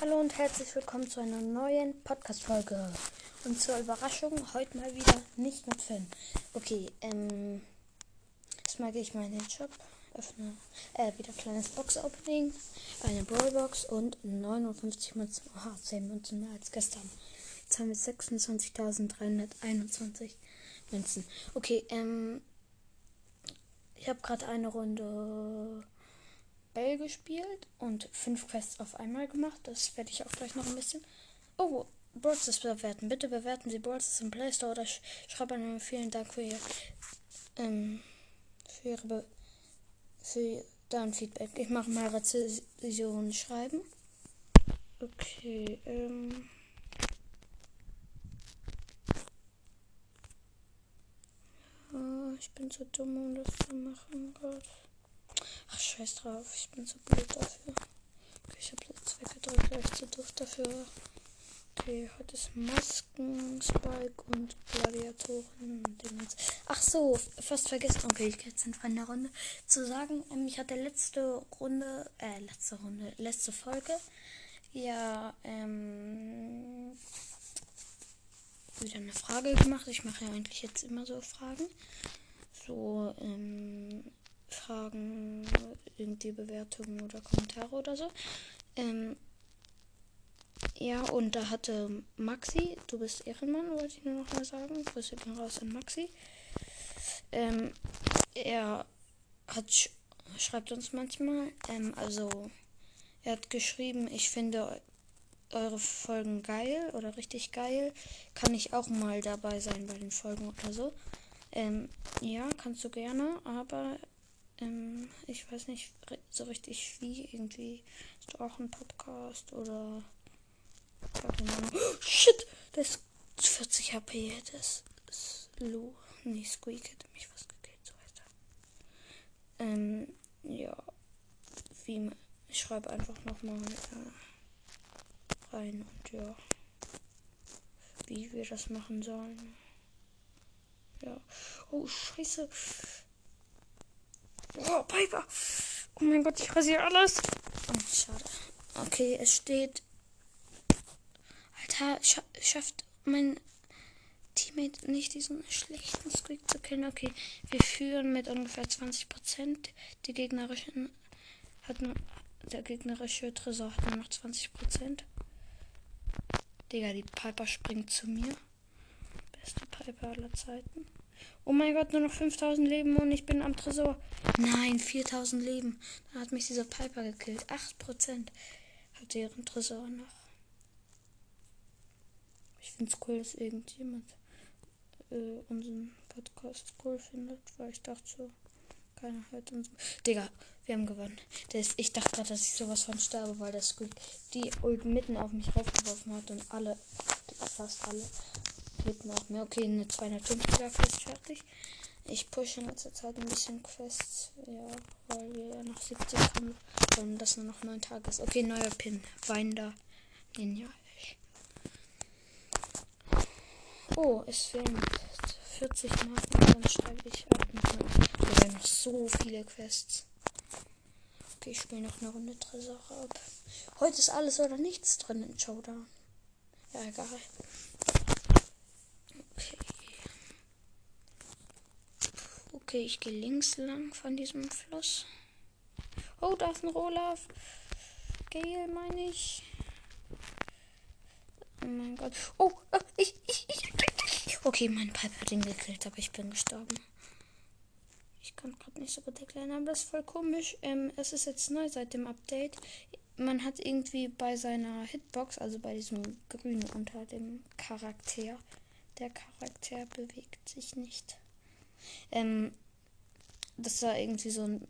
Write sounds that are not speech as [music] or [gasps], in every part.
Hallo und herzlich willkommen zu einer neuen Podcast-Folge. Und zur Überraschung heute mal wieder nicht mit Finn. Okay, ähm. Erstmal gehe ich mal in den Shop, öffne, äh, wieder kleines Box-Opening, eine Brawlbox und 59 Münzen. Oha, 10 Münzen mehr als gestern. Jetzt haben wir 26.321 Münzen. Okay, ähm. Ich habe gerade eine Runde Bell gespielt und fünf Quests auf einmal gemacht. Das werde ich auch gleich noch ein bisschen. Oh, Brawlstars bewerten. Bitte bewerten Sie Brawlstars im Play Store oder sch schreiben mir vielen Dank für Ihr ähm, für Ihre Be für dein Feedback. Ich mache mal Rezensionen schreiben. Okay, ähm. Oh, ich bin zu dumm, um das zu machen, Gott. Scheiß drauf. Ich bin zu blöd dafür. Ich habe jetzt weggedrückt, weil ich zu doof dafür war. Okay, heute ist Masken, Spike und Gladiatoren. Ach so, fast vergessen. Okay, ich gehe jetzt in eine Runde zu sagen. Ähm, ich hatte letzte Runde, äh, letzte Runde, letzte Folge. Ja, ähm, wieder eine Frage gemacht. Ich mache ja eigentlich jetzt immer so Fragen. So, ähm, Fragen, irgendwie Bewertungen oder Kommentare oder so. Ähm, ja, und da hatte Maxi, du bist Ehrenmann, wollte ich nur noch mal sagen. Grüße gehen raus an Maxi. Ähm, er hat sch schreibt uns manchmal, ähm, also er hat geschrieben, ich finde eure Folgen geil oder richtig geil. Kann ich auch mal dabei sein bei den Folgen oder so. Ähm, ja, kannst du gerne, aber ähm, ich weiß nicht so richtig wie. Irgendwie ist auch ein Podcast oder. [gasps] Shit! Das ist 40 HP. Das ist Lou. Nee, Squeak hätte mich was gekillt. So weiter. Ähm, ja. Wie. Ich schreibe einfach nochmal äh, rein und ja. Wie wir das machen sollen. Ja. Oh, scheiße. Oh, Piper. Oh mein Gott, ich rasiere alles. Oh, schade. Okay, es steht. Alter, scha schafft mein Teammate nicht diesen schlechten Squeak zu killen. Okay, wir führen mit ungefähr 20%. Die gegnerischen hat nur. Der gegnerische Tresor hat nur noch 20%. Digga, die Piper springt zu mir. Beste Piper aller Zeiten. Oh mein Gott, nur noch 5000 Leben und ich bin am Tresor. Nein, 4000 Leben. Da hat mich dieser Piper gekillt. 8% hat ihren Tresor noch. Ich finde es cool, dass irgendjemand äh, unseren Podcast cool findet, weil ich dachte so, keiner hört uns. Digga, wir haben gewonnen. Das, ich dachte gerade, dass ich sowas von sterbe, weil der Squeak die Ult mitten auf mich raufgeworfen hat und alle, fast alle, Hitten auf mir. Okay, eine 250er Quest fertig. Ich pushe in letzter Zeit ein bisschen Quests. Ja, weil wir ja noch 70 haben. Und das nur noch 9 Tage ist. Okay, neuer Pin. Winder Ninja. Oh, es fehlen 40 Marken. Dann steige ich ab nochmal. Wir haben noch so viele Quests. Okay, ich spiele noch eine Runde Tresor ab. Heute ist alles oder nichts drin in Showdown. Ja, egal. Okay, ich gehe links lang von diesem Fluss. Oh, da ist ein Olaf. Gale, meine ich. Oh mein Gott. Oh, oh ich, ich, ich. Okay, mein Pipe hat ihn gekillt, aber ich bin gestorben. Ich kann gerade nicht so gut erklären, aber das ist voll komisch. Ähm, es ist jetzt neu seit dem Update. Man hat irgendwie bei seiner Hitbox, also bei diesem Grün unter dem Charakter, der Charakter bewegt sich nicht ähm, dass da irgendwie so ein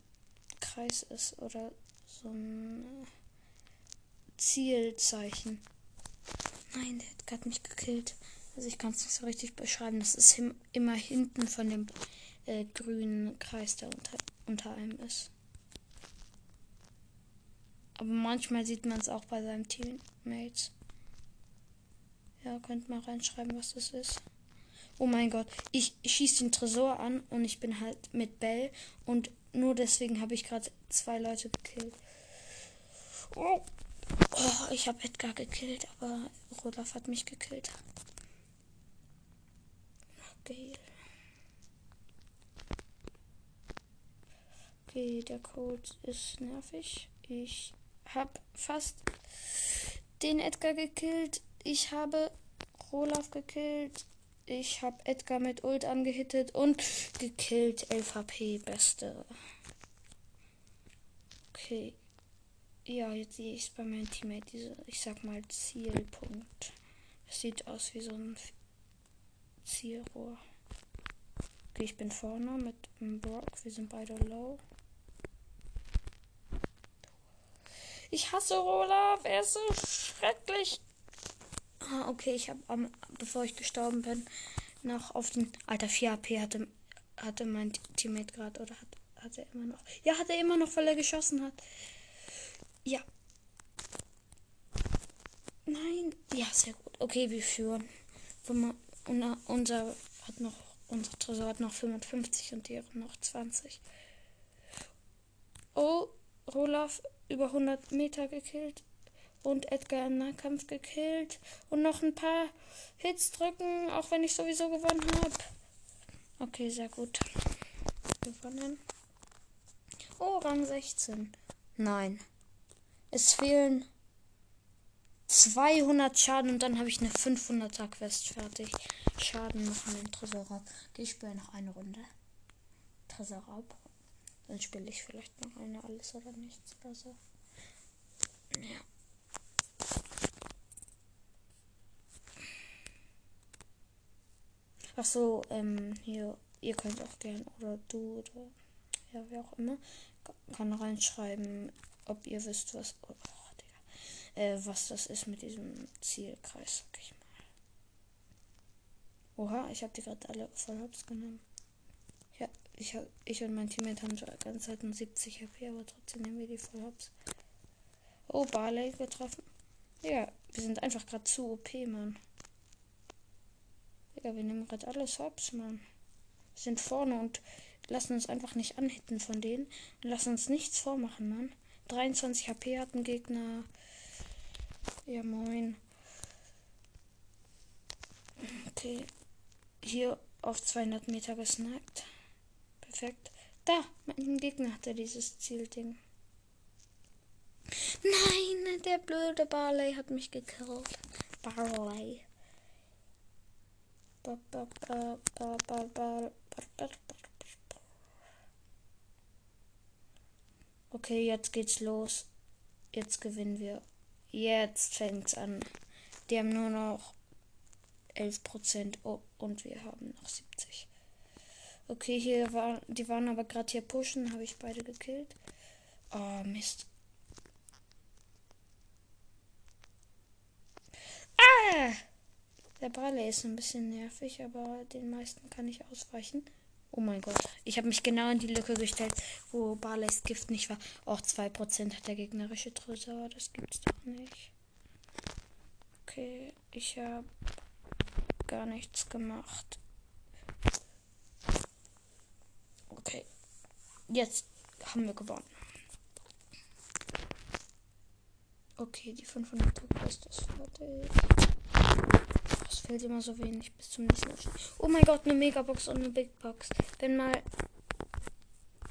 Kreis ist oder so ein Zielzeichen. Nein, der hat gerade mich gekillt. Also ich kann es nicht so richtig beschreiben. Das ist immer hinten von dem äh, grünen Kreis, der unter, unter einem ist. Aber manchmal sieht man es auch bei seinen Teammates. Ja, könnt mal reinschreiben, was das ist. Oh mein Gott, ich schieße den Tresor an und ich bin halt mit Bell und nur deswegen habe ich gerade zwei Leute gekillt. Oh, Oh, ich habe Edgar gekillt, aber Rodolf hat mich gekillt. Geil. Okay, der Code ist nervig. Ich habe fast den Edgar gekillt. Ich habe Olaf gekillt. Ich habe Edgar mit Ult angehittet und gekillt. 11 HP, beste. Okay. Ja, jetzt sehe ich es bei meinem Teammate, diese, ich sag mal, Zielpunkt. Es sieht aus wie so ein Zielrohr. Okay, ich bin vorne mit dem Brock. Wir sind beide low. Ich hasse Olaf. Er ist so schrecklich. Ah, okay, ich habe, um, bevor ich gestorben bin, noch auf den. Alter, 4 AP hatte, hatte mein Teammate gerade. Oder hat, hat er immer noch. Ja, hat er immer noch, weil er geschossen hat. Ja. Nein. Ja, sehr gut. Okay, wir führen. Unser hat noch. Unser Tresor hat noch 55 und die noch 20. Oh, Olaf über 100 Meter gekillt und Edgar im Nahkampf gekillt und noch ein paar Hits drücken, auch wenn ich sowieso gewonnen habe. Okay, sehr gut. Gewonnen. Oh, Rang 16. Nein. Es fehlen 200 Schaden und dann habe ich eine 500er Quest fertig. Schaden machen im Tresorraub. Okay, ich spiele noch eine Runde. Tresorraub. Dann spiele ich vielleicht noch eine alles oder nichts oder so. Ja. Ach so, ähm, hier, ihr könnt auch gern oder du oder ja, wer auch immer, kann reinschreiben, ob ihr wisst, was, oh, Digga, äh, was das ist mit diesem Zielkreis, sag ich mal. Oha, ich habe die gerade alle voll hops genommen. Ja, ich, hab, ich und mein Teammate haben schon die ganze Zeit nur 70 HP, aber trotzdem nehmen wir die voll hops. Oh, Barley getroffen. Ja, wir sind einfach gerade zu OP, Mann. Ja, wir nehmen gerade alles hops, Mann. Wir sind vorne und lassen uns einfach nicht anhitten von denen. Und lassen uns nichts vormachen, Mann. 23 HP hat ein Gegner. Ja, moin. Okay. Hier auf 200 Meter gesnackt. Perfekt. Da, mein Gegner hatte dieses Zielding. Nein, der blöde Barley hat mich gekillt. Barley. Okay, jetzt geht's los. Jetzt gewinnen wir. Jetzt fängt's an. Die haben nur noch 11% oh, und wir haben noch 70. Okay, hier waren, die waren aber gerade hier pushen, habe ich beide gekillt. Oh, Mist. Ah! Der Barley ist ein bisschen nervig, aber den meisten kann ich ausweichen. Oh mein Gott. Ich habe mich genau in die Lücke gestellt, wo Barleys Gift nicht war. Auch 2% hat der gegnerische Tresor. Das gibt's doch nicht. Okay, ich habe gar nichts gemacht. Okay. Jetzt haben wir gewonnen. Okay, die 500 Quest ist fertig. Es fehlt immer so wenig bis zum nächsten Abschnitt. Oh mein Gott, eine Megabox und eine Big Box. Wenn mal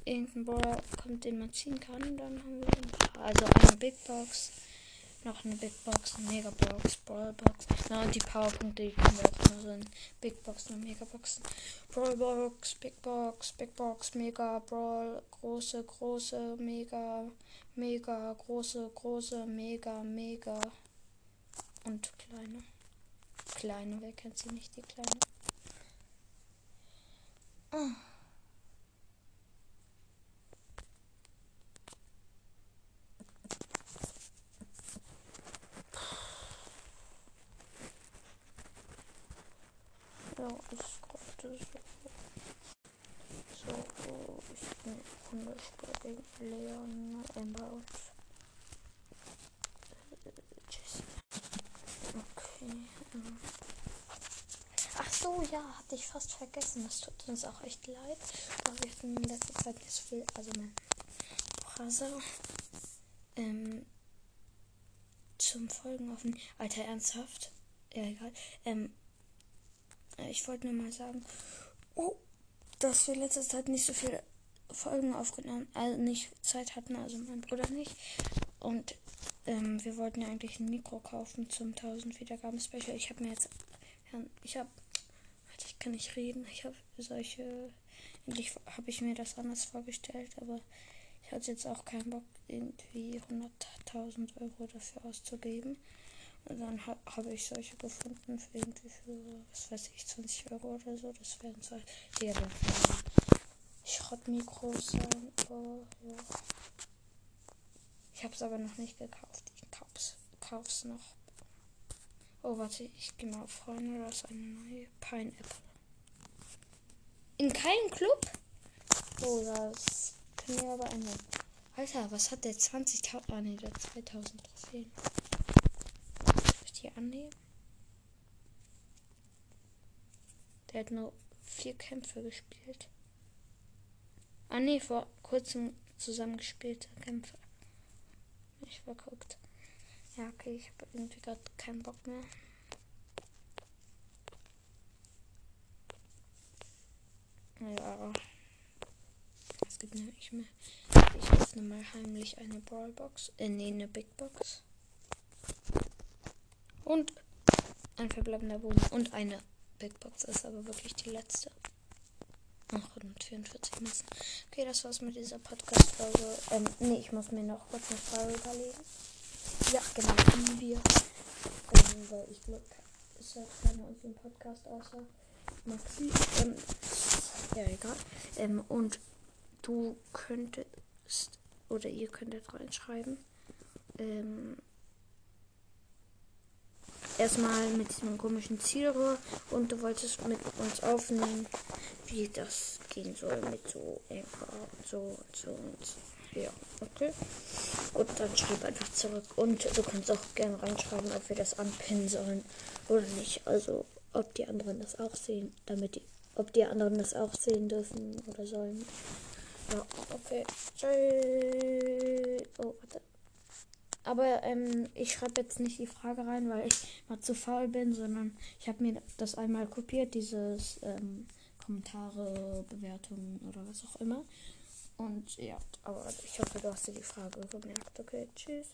irgendein Brawler kommt, den man ziehen kann, dann haben wir. Also eine Big Box noch eine Big Box, eine Mega Box, Brawl Box. Na und die Powerpunkte, die können wir auch nur so in Big Box und Mega Boxen. Brawl Big Box, Big Box, Mega Brawl, große, große, Mega, Mega, große, große, Mega, Mega und kleine. Kleine, wer kennt sie nicht, die kleine? Ah. Ja, ich gerade so. So, ich bin Hundespiel gegen Leon Ember Jessie. Okay. Ach so, ja, hatte ich fast vergessen. Das tut uns auch echt leid. Aber wir hatten in letzter Zeit nicht so viel. Also mein Browser. Ähm, zum Folgen offen. Alter, ernsthaft? Ja, egal. Ähm, ich wollte nur mal sagen, oh, dass wir letzte Zeit nicht so viele Folgen aufgenommen, also nicht Zeit hatten, also mein Bruder nicht. Und ähm, wir wollten ja eigentlich ein Mikro kaufen zum 1000 Wiedergaben Special. Ich habe mir jetzt, ich habe, ich kann nicht reden. Ich habe solche, endlich habe ich mir das anders vorgestellt, aber ich hatte jetzt auch keinen Bock, irgendwie 100.000 Euro dafür auszugeben. Und dann ha habe ich solche gefunden für irgendwie für, was weiß ich, 20 Euro oder so. Das wären zwei, ja Schrottmikros sein. Oh, ja. Ich habe es aber noch nicht gekauft. Ich kauf's, kauf's noch. Oh, warte, ich gehe mal auf Freunde. Das ist eine neue Pineapple. In keinem Club? Oh, das kann mir aber ändern. Alter, was hat der 20.000? Ah, nee, der 2000 Trophäen. Soll ich die annehmen? Der hat nur vier Kämpfe gespielt. Ah, nee, vor kurzem zusammengespielte Kämpfe. Ich verguckt. Ja, okay, ich habe irgendwie gerade keinen Bock mehr. Ja. Es gibt nämlich mehr. Ich öffne mal heimlich eine Brawlbox. Äh, nee, eine Big Box. Und ein verbleibender Boden. Und eine Big Box ist aber wirklich die letzte. Ach, 144 Massen. Okay, das war's mit dieser Podcast-Folge. Ähm, nee, ich muss mir noch kurz eine Frage überlegen. Ja, genau, wie wir. Ähm, weil ich glaube, ist ja keiner aus dem Podcast außer Maxi. Ähm, ja, egal. Ähm, und du könntest, oder ihr könntet reinschreiben, ähm, erstmal mit diesem komischen Zielrohr und du wolltest mit uns aufnehmen, wie das gehen soll mit so Anchor und so und so und so. Ja, okay. Und dann schreib einfach zurück. Und du kannst auch gerne reinschreiben, ob wir das anpinnen sollen oder nicht. Also ob die anderen das auch sehen, damit die, ob die anderen das auch sehen dürfen oder sollen. Ja, okay. Tschüss. Oh, warte. Aber ähm, ich schreibe jetzt nicht die Frage rein, weil ich mal zu faul bin, sondern ich habe mir das einmal kopiert, dieses ähm, Kommentare, Bewertungen oder was auch immer. Und ja, aber ich hoffe, du hast dir die Frage gemerkt. Okay, tschüss.